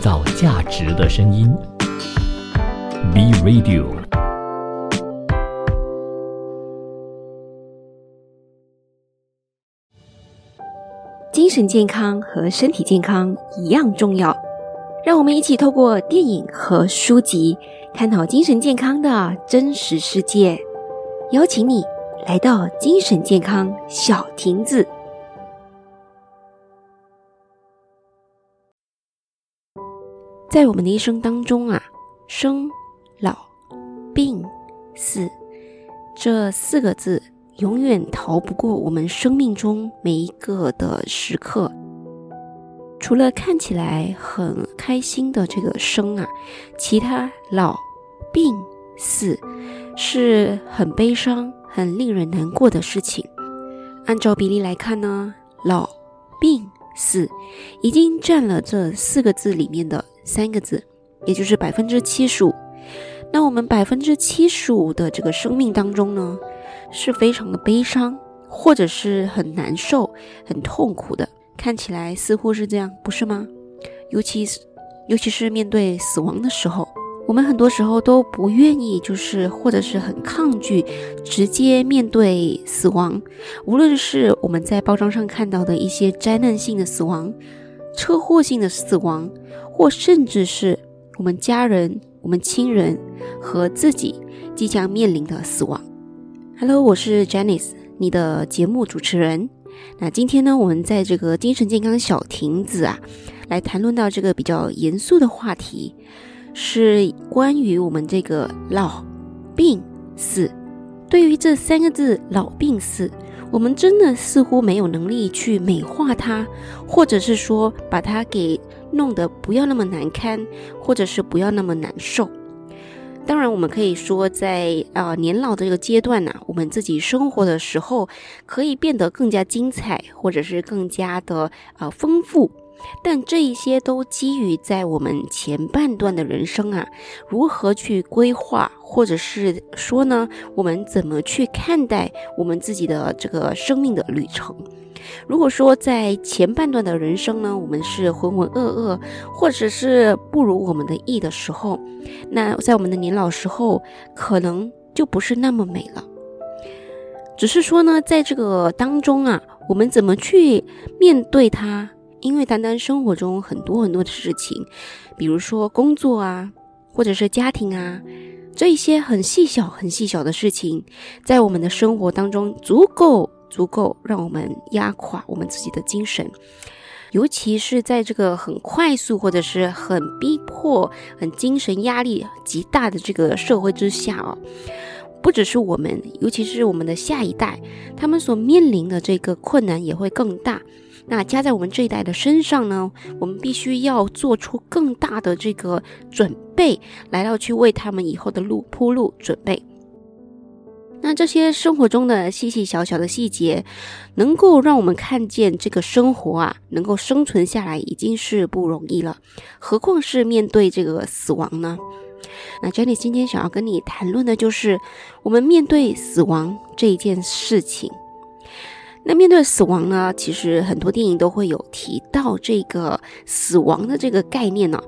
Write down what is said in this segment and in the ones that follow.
造价值的声音，B Radio。精神健康和身体健康一样重要，让我们一起透过电影和书籍探讨精神健康的真实世界。邀请你来到精神健康小亭子。在我们的一生当中啊，生、老、病、死这四个字永远逃不过我们生命中每一个的时刻。除了看起来很开心的这个生啊，其他老、病、死是很悲伤、很令人难过的事情。按照比例来看呢，老、病、死已经占了这四个字里面的。三个字，也就是百分之七十五。那我们百分之七十五的这个生命当中呢，是非常的悲伤，或者是很难受、很痛苦的。看起来似乎是这样，不是吗？尤其是，尤其是面对死亡的时候，我们很多时候都不愿意，就是或者是很抗拒直接面对死亡。无论是我们在报章上看到的一些灾难性的死亡。车祸性的死亡，或甚至是我们家人、我们亲人和自己即将面临的死亡。Hello，我是 Janice，你的节目主持人。那今天呢，我们在这个精神健康小亭子啊，来谈论到这个比较严肃的话题，是关于我们这个老、病、死。对于这三个字“老、病、死”。我们真的似乎没有能力去美化它，或者是说把它给弄得不要那么难堪，或者是不要那么难受。当然，我们可以说，在啊年老的这个阶段呢，我们自己生活的时候可以变得更加精彩，或者是更加的啊丰富。但这一些都基于在我们前半段的人生啊，如何去规划，或者是说呢，我们怎么去看待我们自己的这个生命的旅程？如果说在前半段的人生呢，我们是浑浑噩噩，或者是不如我们的意的时候，那在我们的年老时候，可能就不是那么美了。只是说呢，在这个当中啊，我们怎么去面对它？因为单单生活中很多很多的事情，比如说工作啊，或者是家庭啊，这一些很细小、很细小的事情，在我们的生活当中足够足够让我们压垮我们自己的精神，尤其是在这个很快速或者是很逼迫、很精神压力极大的这个社会之下哦，不只是我们，尤其是我们的下一代，他们所面临的这个困难也会更大。那加在我们这一代的身上呢，我们必须要做出更大的这个准备，来到去为他们以后的路铺路准备。那这些生活中的细细小小的细节，能够让我们看见这个生活啊，能够生存下来已经是不容易了，何况是面对这个死亡呢？那 Jenny 今天想要跟你谈论的就是我们面对死亡这一件事情。那面对死亡呢？其实很多电影都会有提到这个死亡的这个概念呢。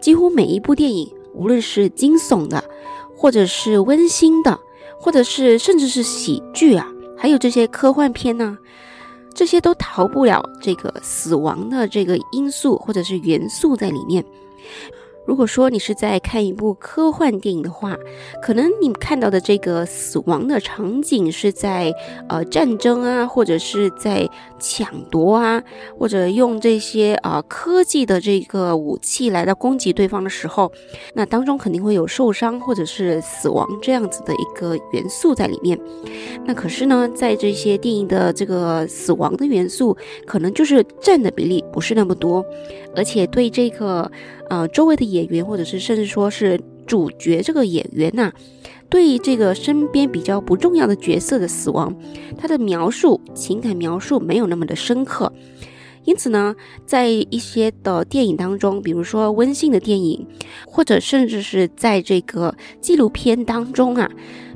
几乎每一部电影，无论是惊悚的，或者是温馨的，或者是甚至是喜剧啊，还有这些科幻片呢，这些都逃不了这个死亡的这个因素或者是元素在里面。如果说你是在看一部科幻电影的话，可能你看到的这个死亡的场景是在呃战争啊，或者是在抢夺啊，或者用这些呃科技的这个武器来到攻击对方的时候，那当中肯定会有受伤或者是死亡这样子的一个元素在里面。那可是呢，在这些电影的这个死亡的元素，可能就是占的比例不是那么多，而且对这个。呃，周围的演员，或者是甚至说是主角这个演员呐，对这个身边比较不重要的角色的死亡，他的描述情感描述没有那么的深刻，因此呢，在一些的电影当中，比如说温馨的电影，或者甚至是在这个纪录片当中啊，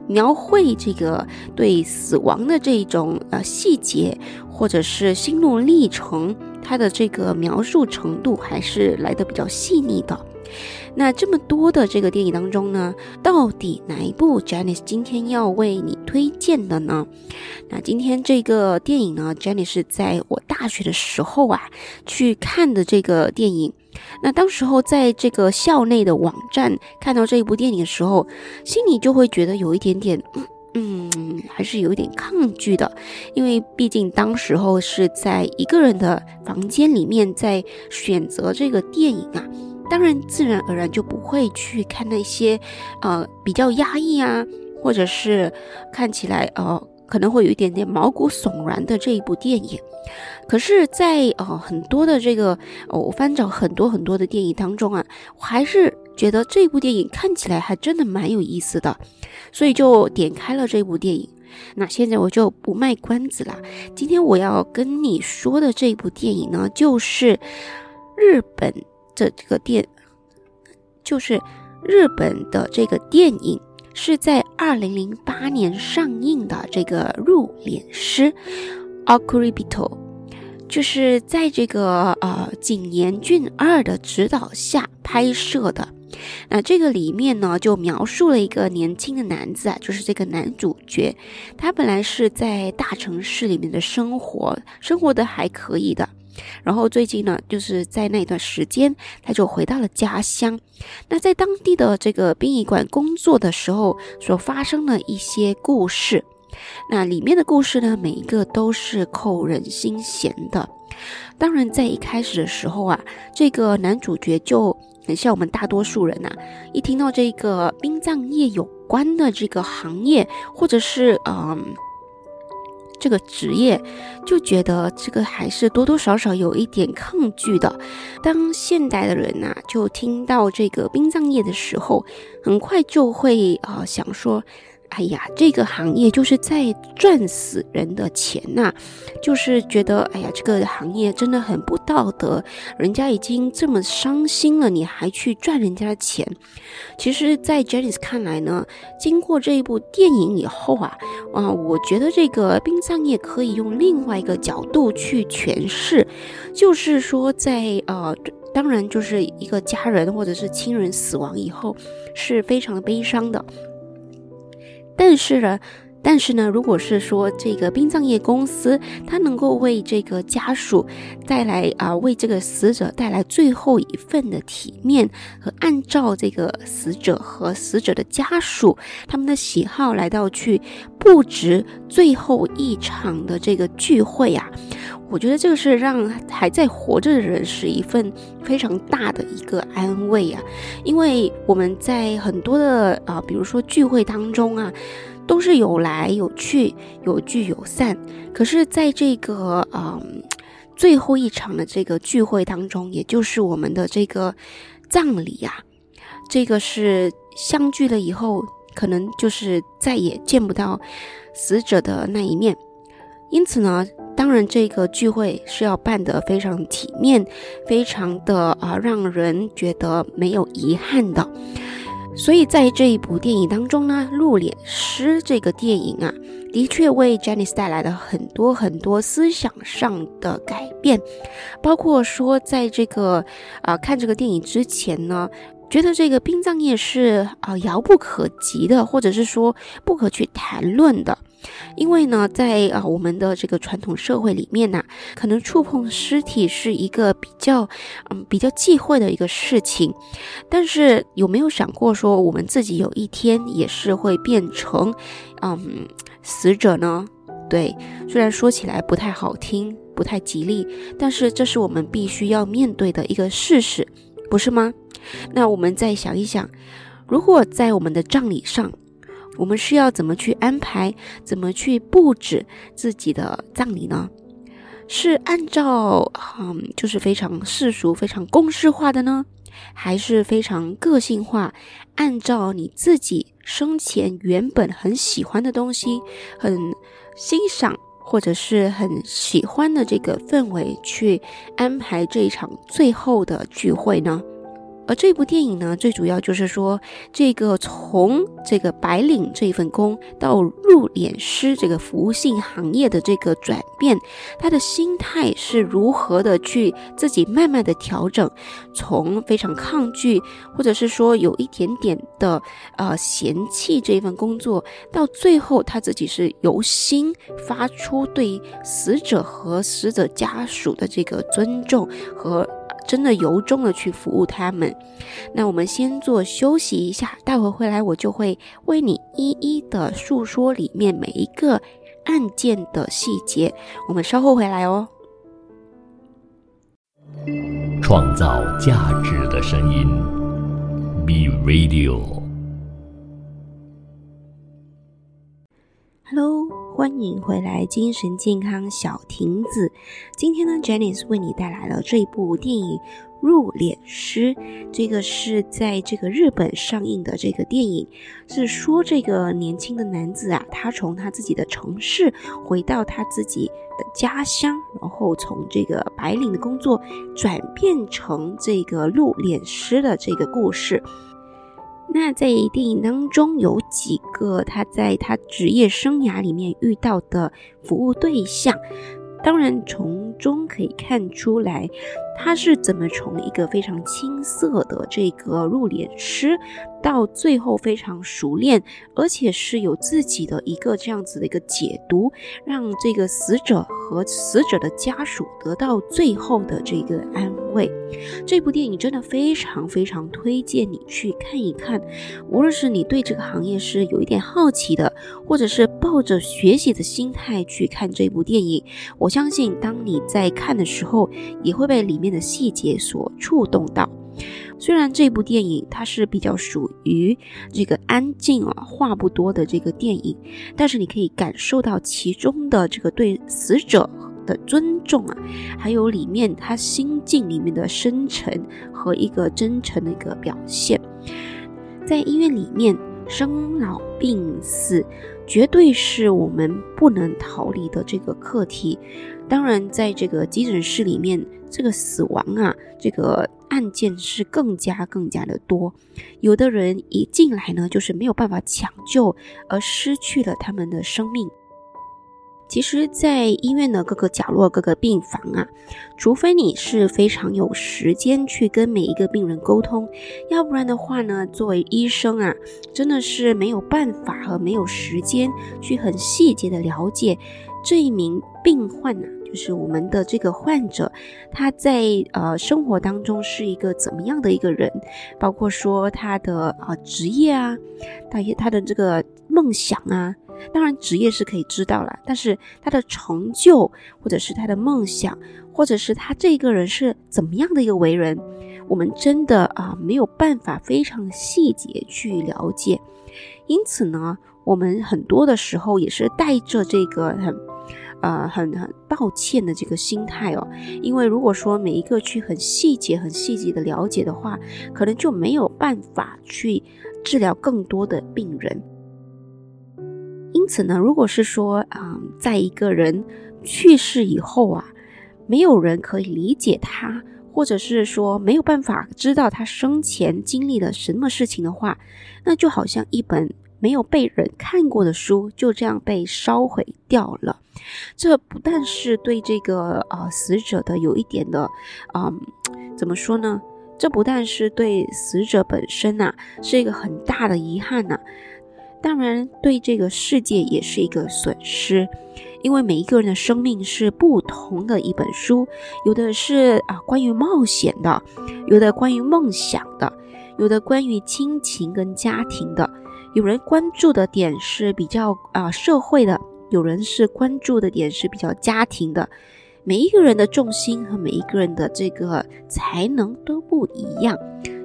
描绘这个对死亡的这种呃细节，或者是心路历程。它的这个描述程度还是来的比较细腻的。那这么多的这个电影当中呢，到底哪一部 Janice 今天要为你推荐的呢？那今天这个电影呢，Janice 是在我大学的时候啊去看的这个电影。那当时候在这个校内的网站看到这一部电影的时候，心里就会觉得有一点点，嗯，还是有一点抗拒的，因为毕竟当时候是在一个人的房间里面在选择这个电影啊。当然，自然而然就不会去看那些，呃，比较压抑啊，或者是看起来呃可能会有一点点毛骨悚然的这一部电影。可是，在呃很多的这个我翻找很多很多的电影当中啊，我还是觉得这部电影看起来还真的蛮有意思的，所以就点开了这部电影。那现在我就不卖关子了，今天我要跟你说的这部电影呢，就是日本。这这个电就是日本的这个电影，是在二零零八年上映的。这个入殓师 a k u r i b i t o 就是在这个呃井岩俊二的指导下拍摄的。那这个里面呢，就描述了一个年轻的男子啊，就是这个男主角，他本来是在大城市里面的生活，生活的还可以的。然后最近呢，就是在那段时间，他就回到了家乡。那在当地的这个殡仪馆工作的时候，所发生的一些故事。那里面的故事呢，每一个都是扣人心弦的。当然，在一开始的时候啊，这个男主角就很像我们大多数人呐，一听到这个殡葬业有关的这个行业，或者是嗯。这个职业就觉得这个还是多多少少有一点抗拒的。当现代的人呐，就听到这个殡葬业的时候，很快就会啊想说。哎呀，这个行业就是在赚死人的钱呐，就是觉得哎呀，这个行业真的很不道德，人家已经这么伤心了，你还去赚人家的钱。其实，在 j e n i c e 看来呢，经过这一部电影以后啊，啊，我觉得这个殡葬业可以用另外一个角度去诠释，就是说，在呃，当然就是一个家人或者是亲人死亡以后，是非常的悲伤的。但是呢，但是呢，如果是说这个殡葬业公司，它能够为这个家属带来啊，为这个死者带来最后一份的体面和按照这个死者和死者的家属他们的喜好来到去布置最后一场的这个聚会啊，我觉得这个是让还在活着的人是一份非常大的一个安慰啊，因为我们在很多的啊，比如说聚会当中啊，都是有来有去，有聚有散。可是，在这个嗯最后一场的这个聚会当中，也就是我们的这个葬礼呀，这个是相聚了以后，可能就是再也见不到死者的那一面。因此呢。当然，这个聚会是要办得非常体面，非常的啊，让人觉得没有遗憾的。所以在这一部电影当中呢，《露脸师》这个电影啊，的确为 Janice 带来了很多很多思想上的改变，包括说，在这个啊看这个电影之前呢。觉得这个殡葬业是啊遥不可及的，或者是说不可去谈论的，因为呢，在啊我们的这个传统社会里面呢，可能触碰尸体是一个比较嗯比较忌讳的一个事情。但是有没有想过说，我们自己有一天也是会变成嗯死者呢？对，虽然说起来不太好听，不太吉利，但是这是我们必须要面对的一个事实，不是吗？那我们再想一想，如果在我们的葬礼上，我们是要怎么去安排，怎么去布置自己的葬礼呢？是按照嗯，就是非常世俗、非常公式化的呢，还是非常个性化，按照你自己生前原本很喜欢的东西、很欣赏或者是很喜欢的这个氛围去安排这一场最后的聚会呢？而这部电影呢，最主要就是说，这个从这个白领这一份工到入殓师这个服务性行业的这个转变，他的心态是如何的去自己慢慢的调整，从非常抗拒，或者是说有一点点的呃嫌弃这一份工作，到最后他自己是由心发出对死者和死者家属的这个尊重和。真的由衷的去服务他们。那我们先做休息一下，待会回来我就会为你一一的诉说里面每一个案件的细节。我们稍后回来哦。创造价值的声音，B Radio。Hello，欢迎回来，精神健康小亭子。今天呢，Janice 为你带来了这一部电影《入殓师》。这个是在这个日本上映的这个电影，是说这个年轻的男子啊，他从他自己的城市回到他自己的家乡，然后从这个白领的工作转变成这个入殓师的这个故事。那在电影当中有几个他在他职业生涯里面遇到的服务对象，当然从中可以看出来。他是怎么从一个非常青涩的这个入殓师，到最后非常熟练，而且是有自己的一个这样子的一个解读，让这个死者和死者的家属得到最后的这个安慰。这部电影真的非常非常推荐你去看一看，无论是你对这个行业是有一点好奇的，或者是抱着学习的心态去看这部电影，我相信当你在看的时候，也会被里面。面的细节所触动到，虽然这部电影它是比较属于这个安静啊话不多的这个电影，但是你可以感受到其中的这个对死者的尊重啊，还有里面他心境里面的深沉和一个真诚的一个表现。在医院里面，生老病死绝对是我们不能逃离的这个课题。当然，在这个急诊室里面。这个死亡啊，这个案件是更加更加的多。有的人一进来呢，就是没有办法抢救，而失去了他们的生命。其实，在医院的各个角落、各个病房啊，除非你是非常有时间去跟每一个病人沟通，要不然的话呢，作为医生啊，真的是没有办法和没有时间去很细节的了解这一名病患呢。就是我们的这个患者，他在呃生活当中是一个怎么样的一个人？包括说他的啊职业啊，他他的这个梦想啊，当然职业是可以知道了，但是他的成就，或者是他的梦想，或者是他这个人是怎么样的一个为人，我们真的啊没有办法非常细节去了解。因此呢，我们很多的时候也是带着这个很。呃，很很抱歉的这个心态哦，因为如果说每一个去很细节、很细节的了解的话，可能就没有办法去治疗更多的病人。因此呢，如果是说啊，在一个人去世以后啊，没有人可以理解他，或者是说没有办法知道他生前经历了什么事情的话，那就好像一本。没有被人看过的书就这样被烧毁掉了，这不但是对这个呃死者的有一点的，嗯，怎么说呢？这不但是对死者本身呐是一个很大的遗憾呐，当然对这个世界也是一个损失，因为每一个人的生命是不同的一本书，有的是啊关于冒险的，有的关于梦想的，有的关于亲情跟家庭的。有人关注的点是比较啊社会的，有人是关注的点是比较家庭的。每一个人的重心和每一个人的这个才能都不一样，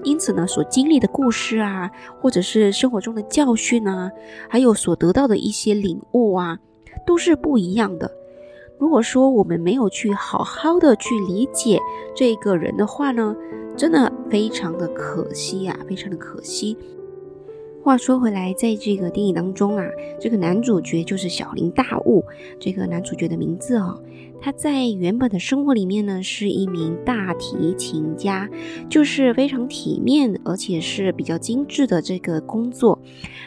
因此呢，所经历的故事啊，或者是生活中的教训啊，还有所得到的一些领悟啊，都是不一样的。如果说我们没有去好好的去理解这个人的话呢，真的非常的可惜呀，非常的可惜。话说回来，在这个电影当中啊，这个男主角就是小林大悟。这个男主角的名字哦，他在原本的生活里面呢，是一名大提琴家，就是非常体面而且是比较精致的这个工作。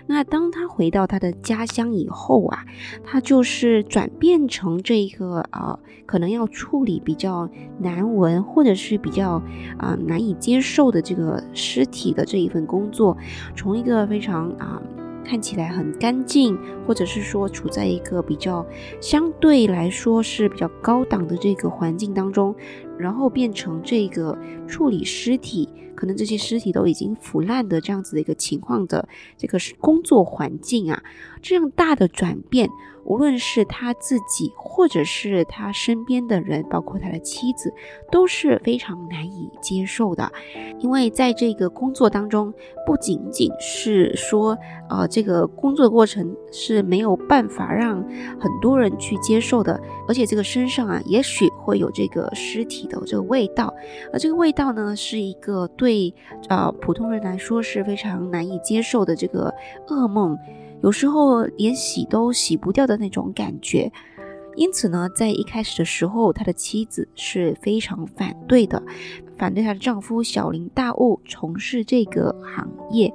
那当他回到他的家乡以后啊，他就是转变成这个啊，可能要处理比较难闻或者是比较啊难以接受的这个尸体的这一份工作，从一个非常啊。看起来很干净，或者是说处在一个比较相对来说是比较高档的这个环境当中，然后变成这个处理尸体，可能这些尸体都已经腐烂的这样子的一个情况的这个工作环境啊，这样大的转变。无论是他自己，或者是他身边的人，包括他的妻子，都是非常难以接受的。因为在这个工作当中，不仅仅是说，呃，这个工作过程是没有办法让很多人去接受的，而且这个身上啊，也许会有这个尸体的这个味道，而这个味道呢，是一个对呃普通人来说是非常难以接受的这个噩梦。有时候连洗都洗不掉的那种感觉，因此呢，在一开始的时候，他的妻子是非常反对的，反对她的丈夫小林大悟从事这个行业。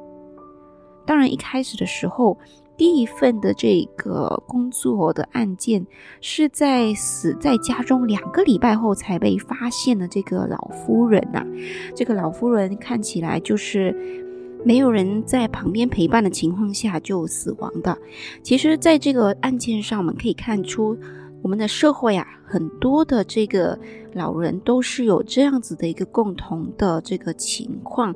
当然，一开始的时候，第一份的这个工作的案件是在死在家中两个礼拜后才被发现的。这个老夫人呐，这个老夫人看起来就是。没有人在旁边陪伴的情况下就死亡的，其实，在这个案件上，我们可以看出，我们的社会啊，很多的这个老人都是有这样子的一个共同的这个情况。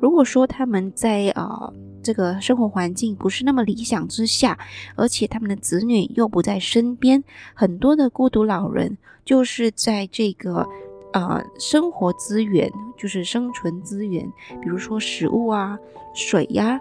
如果说他们在啊这个生活环境不是那么理想之下，而且他们的子女又不在身边，很多的孤独老人就是在这个。呃，生活资源就是生存资源，比如说食物啊、水呀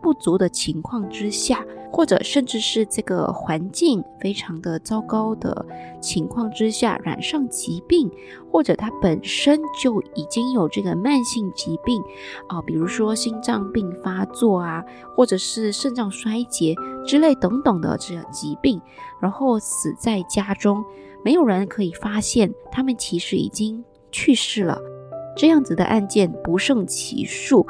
不足的情况之下，或者甚至是这个环境非常的糟糕的情况之下，染上疾病，或者他本身就已经有这个慢性疾病啊，比如说心脏病发作啊，或者是肾脏衰竭之类等等的这疾病，然后死在家中。没有人可以发现，他们其实已经去世了。这样子的案件不胜其数。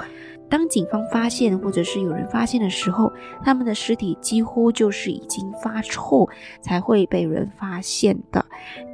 当警方发现，或者是有人发现的时候，他们的尸体几乎就是已经发臭才会被人发现的。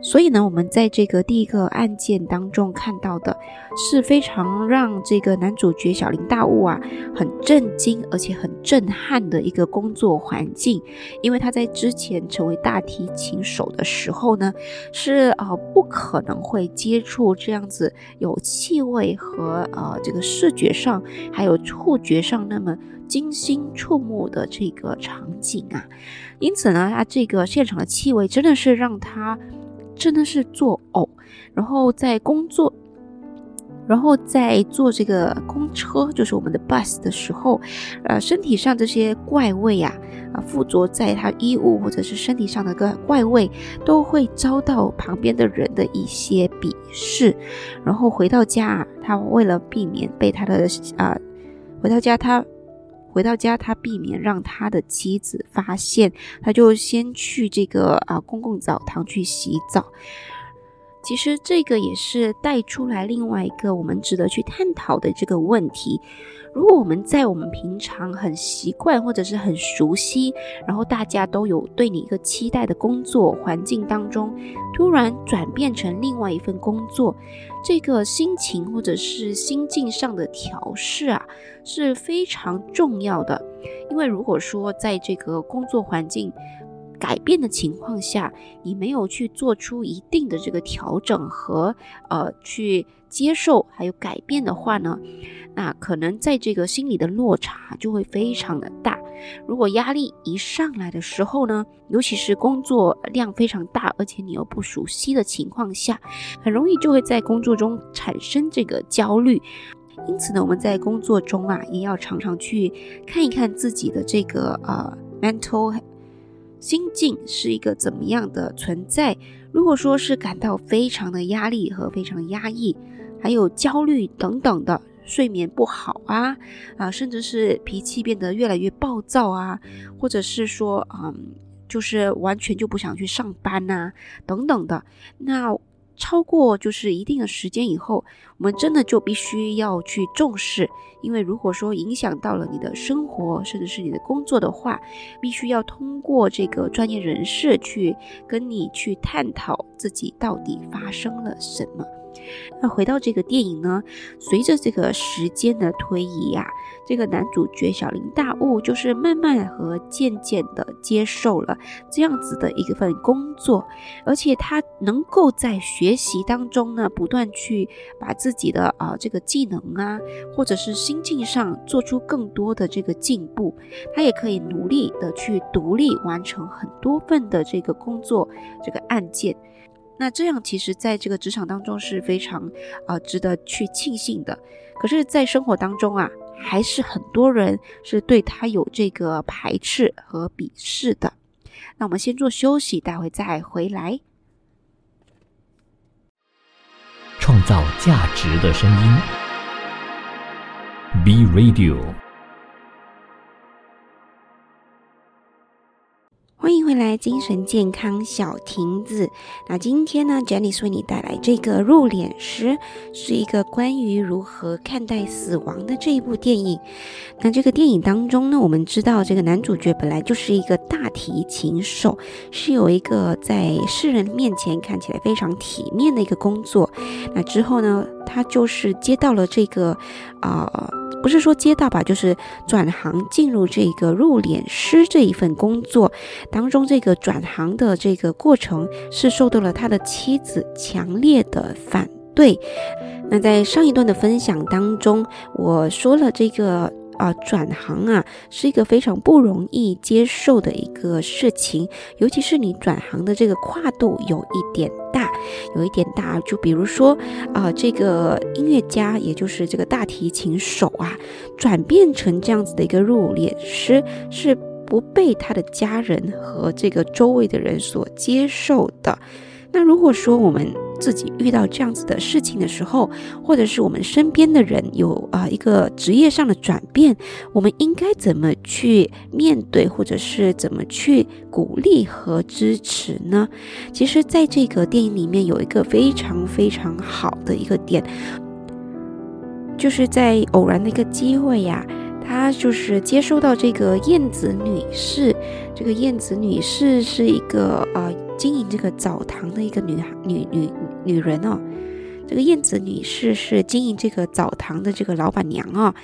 所以呢，我们在这个第一个案件当中看到的是非常让这个男主角小林大悟啊很震惊，而且很震撼的一个工作环境。因为他在之前成为大提琴手的时候呢，是呃不可能会接触这样子有气味和呃这个视觉上还。有触觉上那么惊心触目的这个场景啊，因此呢，他这个现场的气味真的是让他真的是作呕。然后在工作，然后在坐这个公车，就是我们的 bus 的时候，呃，身体上这些怪味啊，啊，附着在他衣物或者是身体上的个怪味，都会遭到旁边的人的一些鄙视。然后回到家，他为了避免被他的啊。回到家，他回到家，他避免让他的妻子发现，他就先去这个啊公共澡堂去洗澡。其实这个也是带出来另外一个我们值得去探讨的这个问题。如果我们在我们平常很习惯或者是很熟悉，然后大家都有对你一个期待的工作环境当中，突然转变成另外一份工作，这个心情或者是心境上的调试啊是非常重要的。因为如果说在这个工作环境改变的情况下，你没有去做出一定的这个调整和呃去接受还有改变的话呢？那可能在这个心理的落差就会非常的大。如果压力一上来的时候呢，尤其是工作量非常大，而且你又不熟悉的情况下，很容易就会在工作中产生这个焦虑。因此呢，我们在工作中啊，也要常常去看一看自己的这个呃 mental 心境是一个怎么样的存在。如果说是感到非常的压力和非常压抑，还有焦虑等等的。睡眠不好啊，啊，甚至是脾气变得越来越暴躁啊，或者是说，嗯，就是完全就不想去上班呐，等等的。那超过就是一定的时间以后，我们真的就必须要去重视，因为如果说影响到了你的生活，甚至是你的工作的话，必须要通过这个专业人士去跟你去探讨自己到底发生了什么。那回到这个电影呢，随着这个时间的推移呀，这个男主角小林大悟就是慢慢和渐渐的接受了这样子的一份工作，而且他能够在学习当中呢，不断去把自己的啊这个技能啊，或者是心境上做出更多的这个进步，他也可以努力的去独立完成很多份的这个工作这个案件。那这样其实，在这个职场当中是非常啊值得去庆幸的。可是，在生活当中啊，还是很多人是对他有这个排斥和鄙视的。那我们先做休息，待会再回来。创造价值的声音，B Radio。来，精神健康小亭子。那今天呢，Jenny 为你带来这个入殓师，是一个关于如何看待死亡的这一部电影。那这个电影当中呢，我们知道这个男主角本来就是一个大提琴手，是有一个在世人面前看起来非常体面的一个工作。那之后呢，他就是接到了这个啊。不是说接到吧，就是转行进入这个入殓师这一份工作当中，这个转行的这个过程是受到了他的妻子强烈的反对。那在上一段的分享当中，我说了这个。啊，转行啊，是一个非常不容易接受的一个事情，尤其是你转行的这个跨度有一点大，有一点大。就比如说，啊，这个音乐家，也就是这个大提琴手啊，转变成这样子的一个入殓师，是不被他的家人和这个周围的人所接受的。那如果说我们自己遇到这样子的事情的时候，或者是我们身边的人有啊一个职业上的转变，我们应该怎么去面对，或者是怎么去鼓励和支持呢？其实，在这个电影里面有一个非常非常好的一个点，就是在偶然的一个机会呀。他就是接收到这个燕子女士，这个燕子女士是一个呃经营这个澡堂的一个女孩女女女人哦，这个燕子女士是经营这个澡堂的这个老板娘啊。哦，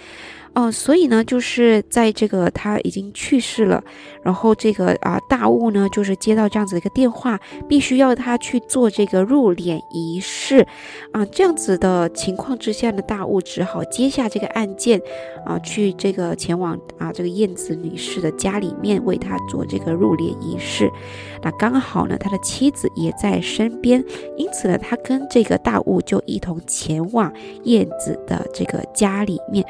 所以呢，就是在这个他已经去世了，然后这个啊大雾呢，就是接到这样子的一个电话，必须要他去做这个入殓仪式，啊，这样子的情况之下呢，大雾只好接下这个案件，啊，去这个前往啊这个燕子女士的家里面为她做这个入殓仪式，那刚好呢，他的妻子也在身边，因此呢，他跟这个大雾就一同前往燕子的这个家里面。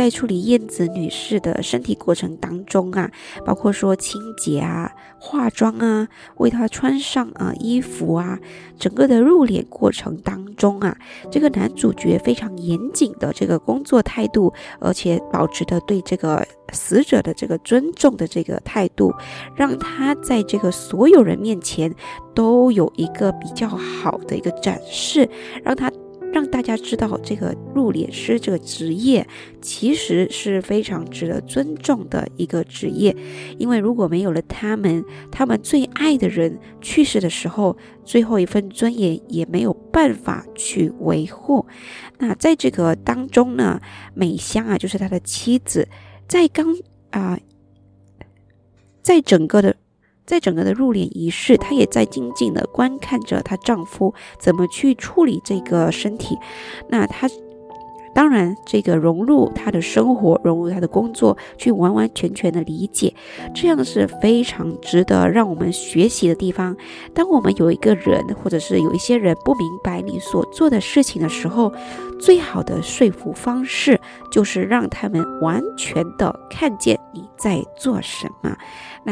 在处理燕子女士的身体过程当中啊，包括说清洁啊、化妆啊、为她穿上啊衣服啊，整个的入殓过程当中啊，这个男主角非常严谨的这个工作态度，而且保持的对这个死者的这个尊重的这个态度，让他在这个所有人面前都有一个比较好的一个展示，让他。大家知道，这个入殓师这个职业其实是非常值得尊重的一个职业，因为如果没有了他们，他们最爱的人去世的时候，最后一份尊严也没有办法去维护。那在这个当中呢，美香啊，就是他的妻子，在刚啊，在整个的。在整个的入殓仪式，她也在静静的观看着她丈夫怎么去处理这个身体。那她。当然，这个融入他的生活，融入他的工作，去完完全全的理解，这样是非常值得让我们学习的地方。当我们有一个人，或者是有一些人不明白你所做的事情的时候，最好的说服方式就是让他们完全的看见你在做什么。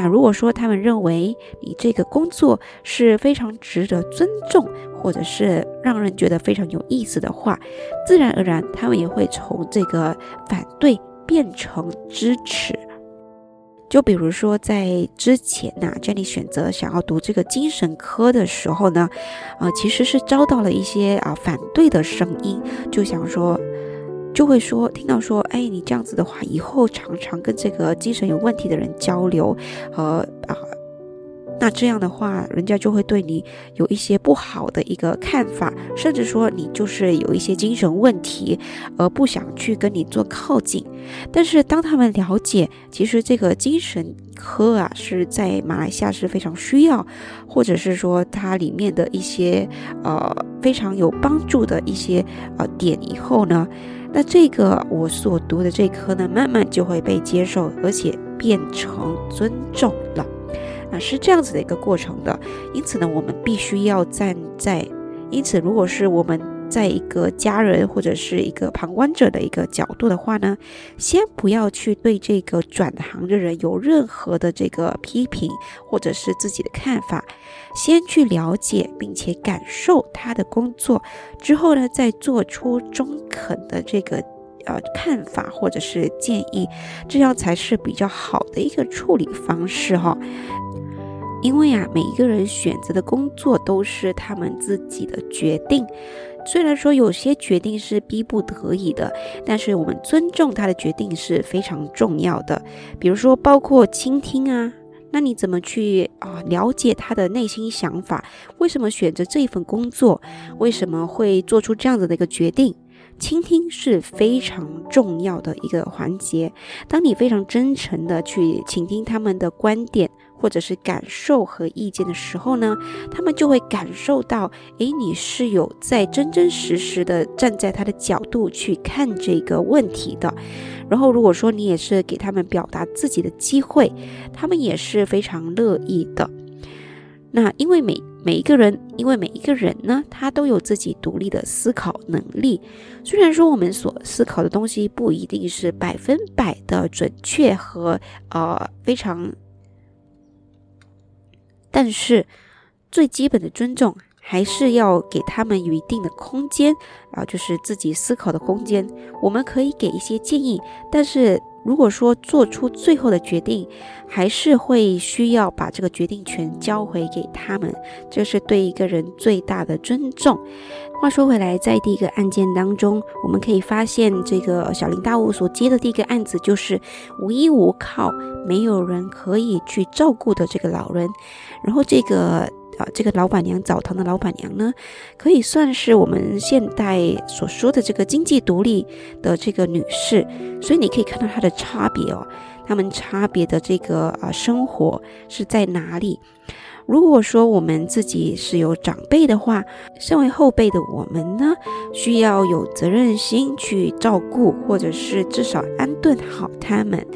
那如果说他们认为你这个工作是非常值得尊重，或者是让人觉得非常有意思的话，自然而然他们也会从这个反对变成支持。就比如说，在之前呢，Jenny 选择想要读这个精神科的时候呢，啊，其实是遭到了一些啊反对的声音，就想说，就会说，听到说，哎，你这样子的话，以后常常跟这个精神有问题的人交流，和啊。那这样的话，人家就会对你有一些不好的一个看法，甚至说你就是有一些精神问题，而不想去跟你做靠近。但是当他们了解，其实这个精神科啊是在马来西亚是非常需要，或者是说它里面的一些呃非常有帮助的一些呃点以后呢，那这个我所读的这科呢，慢慢就会被接受，而且变成尊重了。啊，是这样子的一个过程的，因此呢，我们必须要站在，因此，如果是我们在一个家人或者是一个旁观者的一个角度的话呢，先不要去对这个转行的人有任何的这个批评或者是自己的看法，先去了解并且感受他的工作，之后呢，再做出中肯的这个呃看法或者是建议，这样才是比较好的一个处理方式哈。因为啊，每一个人选择的工作都是他们自己的决定。虽然说有些决定是逼不得已的，但是我们尊重他的决定是非常重要的。比如说，包括倾听啊，那你怎么去啊了解他的内心想法？为什么选择这一份工作？为什么会做出这样子的一个决定？倾听是非常重要的一个环节。当你非常真诚的去倾听他们的观点。或者是感受和意见的时候呢，他们就会感受到，诶，你是有在真真实实的站在他的角度去看这个问题的。然后，如果说你也是给他们表达自己的机会，他们也是非常乐意的。那因为每每一个人，因为每一个人呢，他都有自己独立的思考能力。虽然说我们所思考的东西不一定是百分百的准确和呃非常。但是，最基本的尊重还是要给他们有一定的空间啊，就是自己思考的空间。我们可以给一些建议，但是如果说做出最后的决定，还是会需要把这个决定权交回给他们，这是对一个人最大的尊重。话说回来，在第一个案件当中，我们可以发现，这个小林大悟所接的第一个案子就是无依无靠、没有人可以去照顾的这个老人。然后，这个啊，这个老板娘澡堂的老板娘呢，可以算是我们现代所说的这个经济独立的这个女士。所以你可以看到她的差别哦，她们差别的这个啊生活是在哪里？如果说我们自己是有长辈的话，身为后辈的我们呢，需要有责任心去照顾，或者是至少安顿好他们，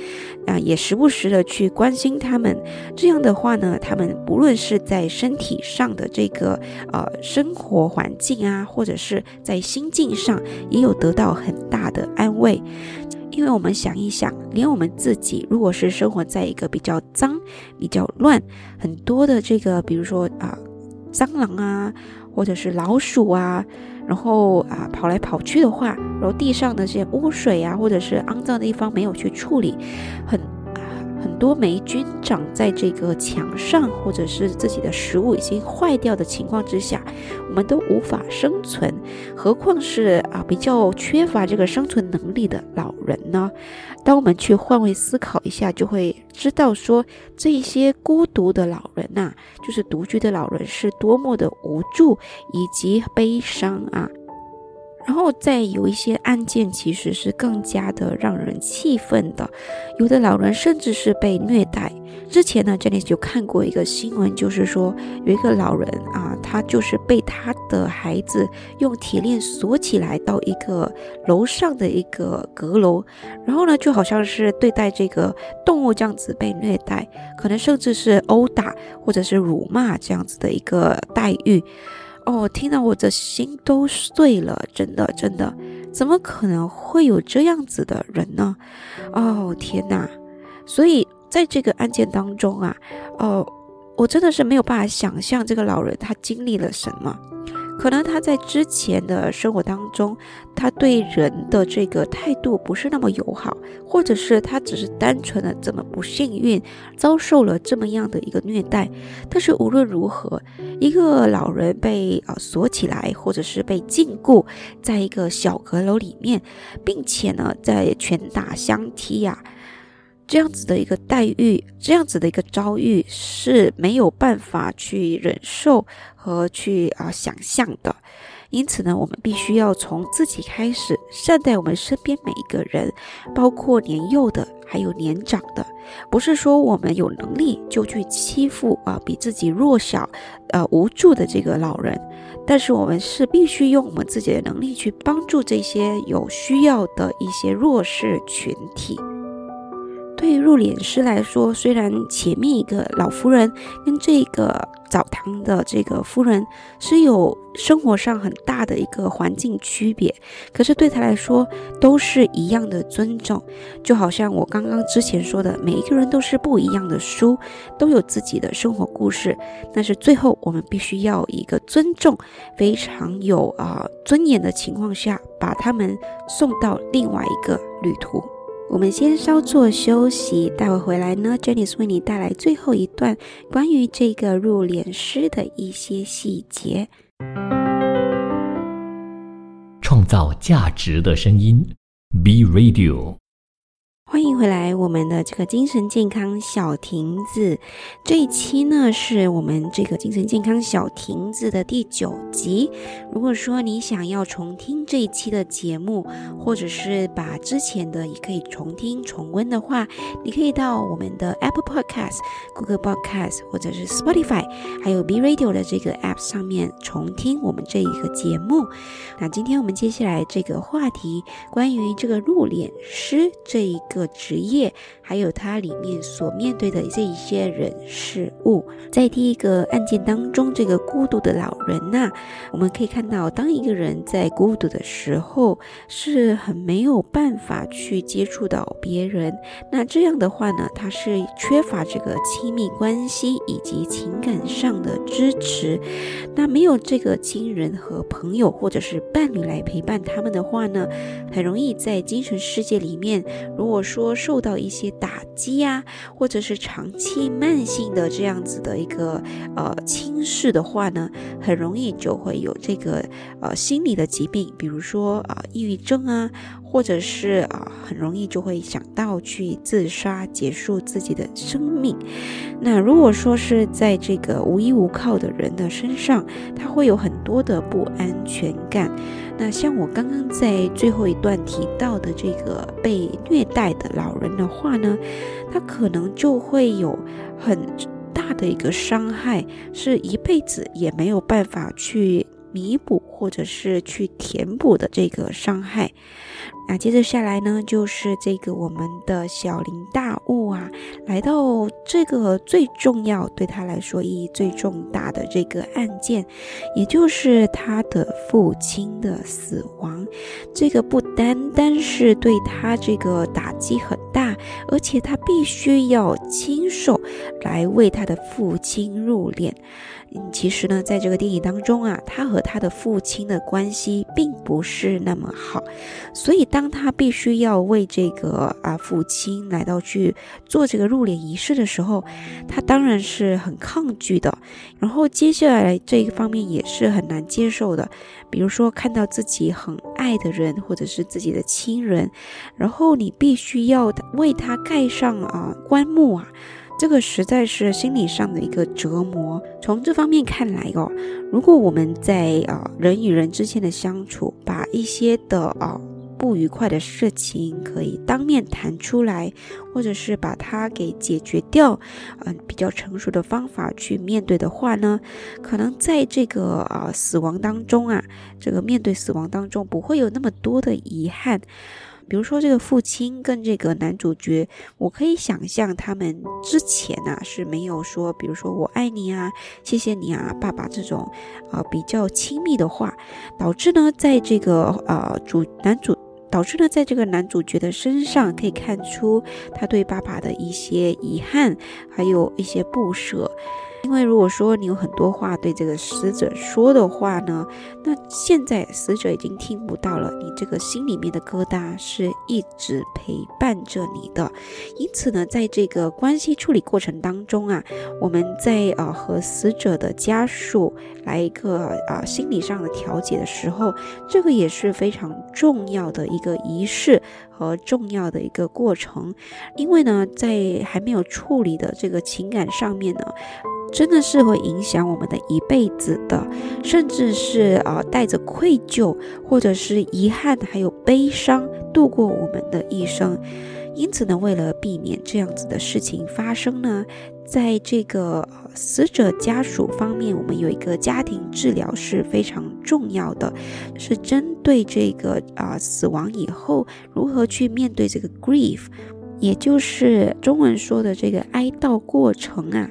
啊，也时不时的去关心他们。这样的话呢，他们不论是在身体上的这个呃生活环境啊，或者是在心境上，也有得到很大的安慰。因为我们想一想，连我们自己，如果是生活在一个比较脏、比较乱、很多的这个，比如说啊，蟑螂啊，或者是老鼠啊，然后啊跑来跑去的话，然后地上的这些污水啊，或者是肮脏的地方没有去处理，很。很多霉菌长在这个墙上，或者是自己的食物已经坏掉的情况之下，我们都无法生存，何况是啊比较缺乏这个生存能力的老人呢？当我们去换位思考一下，就会知道说，这些孤独的老人呐，就是独居的老人，是多么的无助以及悲伤啊。然后再有一些案件，其实是更加的让人气愤的，有的老人甚至是被虐待。之前呢，这里就看过一个新闻，就是说有一个老人啊，他就是被他的孩子用铁链锁起来到一个楼上的一个阁楼，然后呢，就好像是对待这个动物这样子被虐待，可能甚至是殴打或者是辱骂这样子的一个待遇。哦，听到我的心都碎了，真的，真的，怎么可能会有这样子的人呢？哦，天哪！所以在这个案件当中啊，哦，我真的是没有办法想象这个老人他经历了什么。可能他在之前的生活当中，他对人的这个态度不是那么友好，或者是他只是单纯的这么不幸运，遭受了这么样的一个虐待。但是无论如何，一个老人被啊锁起来，或者是被禁锢在一个小阁楼里面，并且呢，在拳打相踢呀。这样子的一个待遇，这样子的一个遭遇是没有办法去忍受和去啊想象的。因此呢，我们必须要从自己开始善待我们身边每一个人，包括年幼的，还有年长的。不是说我们有能力就去欺负啊比自己弱小、呃无助的这个老人，但是我们是必须用我们自己的能力去帮助这些有需要的一些弱势群体。对于入殓师来说，虽然前面一个老夫人跟这个澡堂的这个夫人是有生活上很大的一个环境区别，可是对他来说都是一样的尊重。就好像我刚刚之前说的，每一个人都是不一样的书，都有自己的生活故事。但是最后，我们必须要一个尊重，非常有啊尊严的情况下，把他们送到另外一个旅途。我们先稍作休息，待会回来呢，Jenny 为你带来最后一段关于这个入殓师的一些细节。创造价值的声音，B Radio。欢迎回来，我们的这个精神健康小亭子这一期呢，是我们这个精神健康小亭子的第九集。如果说你想要重听这一期的节目，或者是把之前的也可以重听重温的话，你可以到我们的 Apple Podcast、Google Podcast 或者是 Spotify，还有 B Radio 的这个 App 上面重听我们这一个节目。那今天我们接下来这个话题，关于这个入殓师这一个。职业，还有它里面所面对的这一些人事物，在第一个案件当中，这个孤独的老人呐，我们可以看到，当一个人在孤独的时候，是很没有办法去接触到别人。那这样的话呢，他是缺乏这个亲密关系以及情感上的支持。那没有这个亲人和朋友或者是伴侣来陪伴他们的话呢，很容易在精神世界里面，如果说说受到一些打击呀，或者是长期慢性的这样子的一个呃轻视的话呢，很容易就会有这个呃心理的疾病，比如说啊抑郁症啊。或者是啊，很容易就会想到去自杀，结束自己的生命。那如果说是在这个无依无靠的人的身上，他会有很多的不安全感。那像我刚刚在最后一段提到的这个被虐待的老人的话呢，他可能就会有很大的一个伤害，是一辈子也没有办法去弥补或者是去填补的这个伤害。那接着下来呢，就是这个我们的小林大悟啊，来到这个最重要对他来说意义最重大的这个案件，也就是他的父亲的死亡。这个不单单是对他这个打击很大，而且他必须要亲手来为他的父亲入殓。其实呢，在这个电影当中啊，他和他的父亲的关系并不是那么好，所以当他必须要为这个啊父亲来到去做这个入殓仪式的时候，他当然是很抗拒的。然后接下来这一方面也是很难接受的，比如说看到自己很爱的人或者是自己的亲人，然后你必须要为他盖上啊棺木啊。这个实在是心理上的一个折磨。从这方面看来哦，如果我们在啊人与人之间的相处，把一些的啊不愉快的事情可以当面谈出来，或者是把它给解决掉，嗯，比较成熟的方法去面对的话呢，可能在这个啊死亡当中啊，这个面对死亡当中不会有那么多的遗憾。比如说，这个父亲跟这个男主角，我可以想象他们之前啊是没有说，比如说“我爱你啊，谢谢你啊，爸爸”这种啊比较亲密的话，导致呢，在这个呃主男主导致呢，在这个男主角的身上可以看出他对爸爸的一些遗憾，还有一些不舍。因为如果说你有很多话对这个死者说的话呢，那现在死者已经听不到了，你这个心里面的疙瘩是一直陪伴着你的。因此呢，在这个关系处理过程当中啊，我们在呃和死者的家属来一个啊心理上的调解的时候，这个也是非常重要的一个仪式和重要的一个过程，因为呢，在还没有处理的这个情感上面呢。真的是会影响我们的一辈子的，甚至是啊带着愧疚或者是遗憾还有悲伤度过我们的一生。因此呢，为了避免这样子的事情发生呢，在这个死者家属方面，我们有一个家庭治疗是非常重要的，是针对这个啊死亡以后如何去面对这个 grief。也就是中文说的这个哀悼过程啊，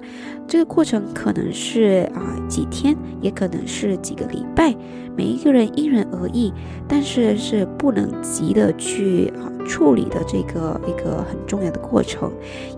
这个过程可能是啊几天，也可能是几个礼拜，每一个人因人而异，但是是不能急的去啊处理的这个一个很重要的过程。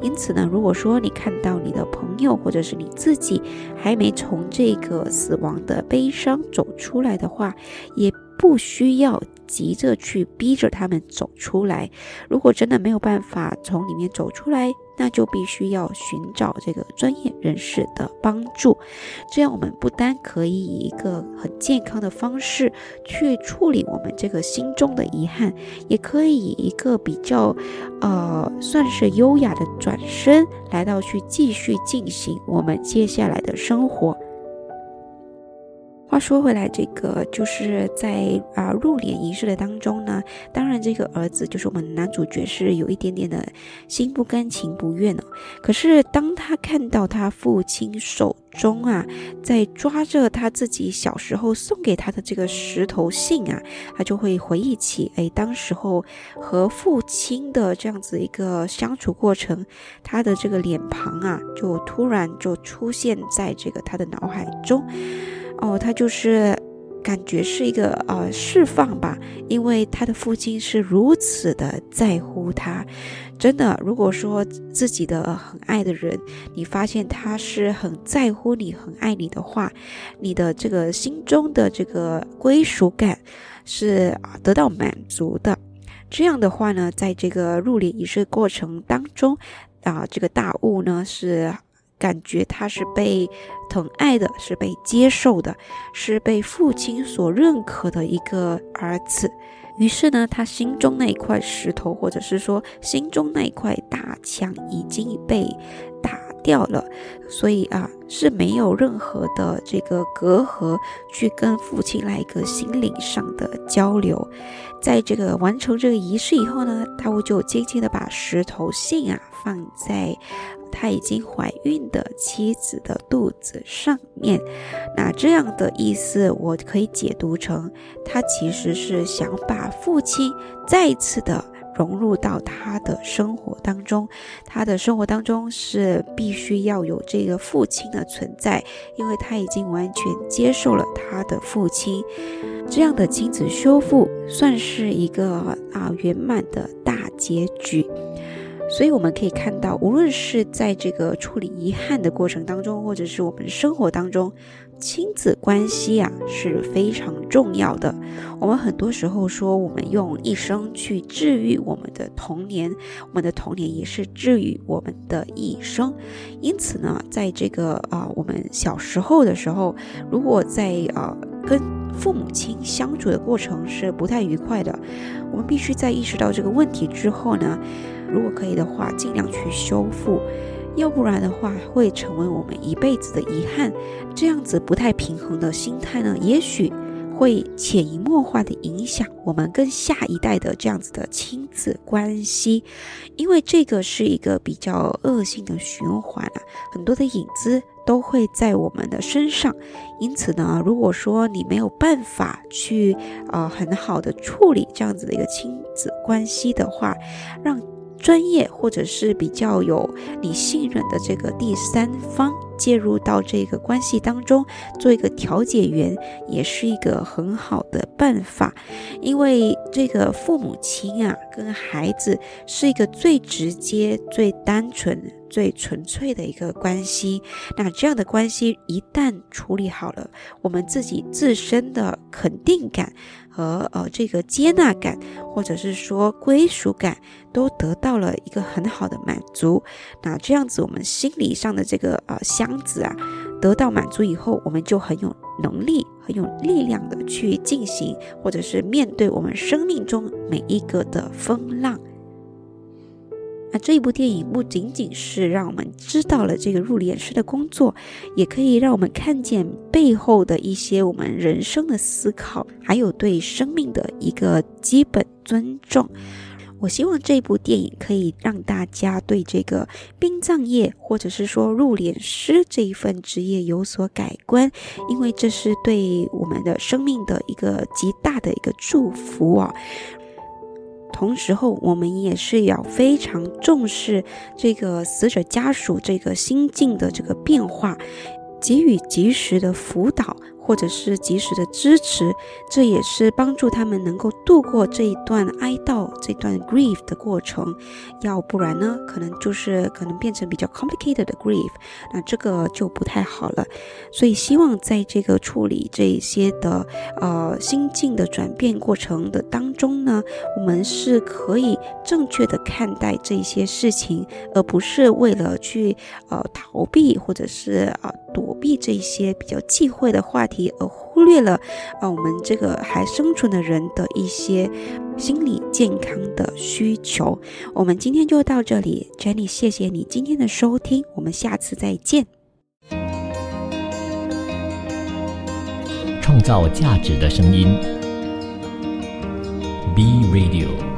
因此呢，如果说你看到你的朋友或者是你自己还没从这个死亡的悲伤走出来的话，也不需要。急着去逼着他们走出来，如果真的没有办法从里面走出来，那就必须要寻找这个专业人士的帮助。这样，我们不单可以以一个很健康的方式去处理我们这个心中的遗憾，也可以以一个比较，呃，算是优雅的转身，来到去继续进行我们接下来的生活。话说回来，这个就是在啊入殓仪式的当中呢，当然这个儿子就是我们男主角是有一点点的心不甘情不愿哦。可是当他看到他父亲手中啊在抓着他自己小时候送给他的这个石头信啊，他就会回忆起哎当时候和父亲的这样子一个相处过程，他的这个脸庞啊就突然就出现在这个他的脑海中。哦，他就是感觉是一个呃释放吧，因为他的父亲是如此的在乎他，真的，如果说自己的很爱的人，你发现他是很在乎你、很爱你的话，你的这个心中的这个归属感是得到满足的。这样的话呢，在这个入殓仪式过程当中啊，这个大雾呢是。感觉他是被疼爱的，是被接受的，是被父亲所认可的一个儿子。于是呢，他心中那一块石头，或者是说心中那一块大墙，已经被打掉了。所以啊，是没有任何的这个隔阂，去跟父亲来一个心灵上的交流。在这个完成这个仪式以后呢，他就轻轻的把石头信啊放在。他已经怀孕的妻子的肚子上面，那这样的意思，我可以解读成，他其实是想把父亲再一次的融入到他的生活当中。他的生活当中是必须要有这个父亲的存在，因为他已经完全接受了他的父亲。这样的亲子修复算是一个啊圆满的大结局。所以我们可以看到，无论是在这个处理遗憾的过程当中，或者是我们生活当中，亲子关系啊是非常重要的。我们很多时候说，我们用一生去治愈我们的童年，我们的童年也是治愈我们的一生。因此呢，在这个啊，我们小时候的时候，如果在啊跟父母亲相处的过程是不太愉快的，我们必须在意识到这个问题之后呢。如果可以的话，尽量去修复，要不然的话会成为我们一辈子的遗憾。这样子不太平衡的心态呢，也许会潜移默化的影响我们跟下一代的这样子的亲子关系，因为这个是一个比较恶性的循环啊，很多的影子都会在我们的身上。因此呢，如果说你没有办法去呃很好的处理这样子的一个亲子关系的话，让专业或者是比较有你信任的这个第三方介入到这个关系当中，做一个调解员，也是一个很好的办法。因为这个父母亲啊，跟孩子是一个最直接、最单纯、最纯粹的一个关系。那这样的关系一旦处理好了，我们自己自身的肯定感。和呃这个接纳感，或者是说归属感，都得到了一个很好的满足。那这样子，我们心理上的这个呃箱子啊，得到满足以后，我们就很有能力、很有力量的去进行，或者是面对我们生命中每一个的风浪。那这一部电影不仅仅是让我们知道了这个入殓师的工作，也可以让我们看见背后的一些我们人生的思考，还有对生命的一个基本尊重。我希望这部电影可以让大家对这个殡葬业，或者是说入殓师这一份职业有所改观，因为这是对我们的生命的一个极大的一个祝福啊。同时候，我们也是要非常重视这个死者家属这个心境的这个变化，给予及时的辅导。或者是及时的支持，这也是帮助他们能够度过这一段哀悼、这段 grief 的过程。要不然呢，可能就是可能变成比较 complicated 的 grief，那这个就不太好了。所以希望在这个处理这一些的呃心境的转变过程的当中呢，我们是可以正确的看待这些事情，而不是为了去呃逃避或者是啊躲避这些比较忌讳的话而忽略了，啊，我们这个还生存的人的一些心理健康的需求。我们今天就到这里，Jenny，谢谢你今天的收听，我们下次再见。创造价值的声音，B Radio。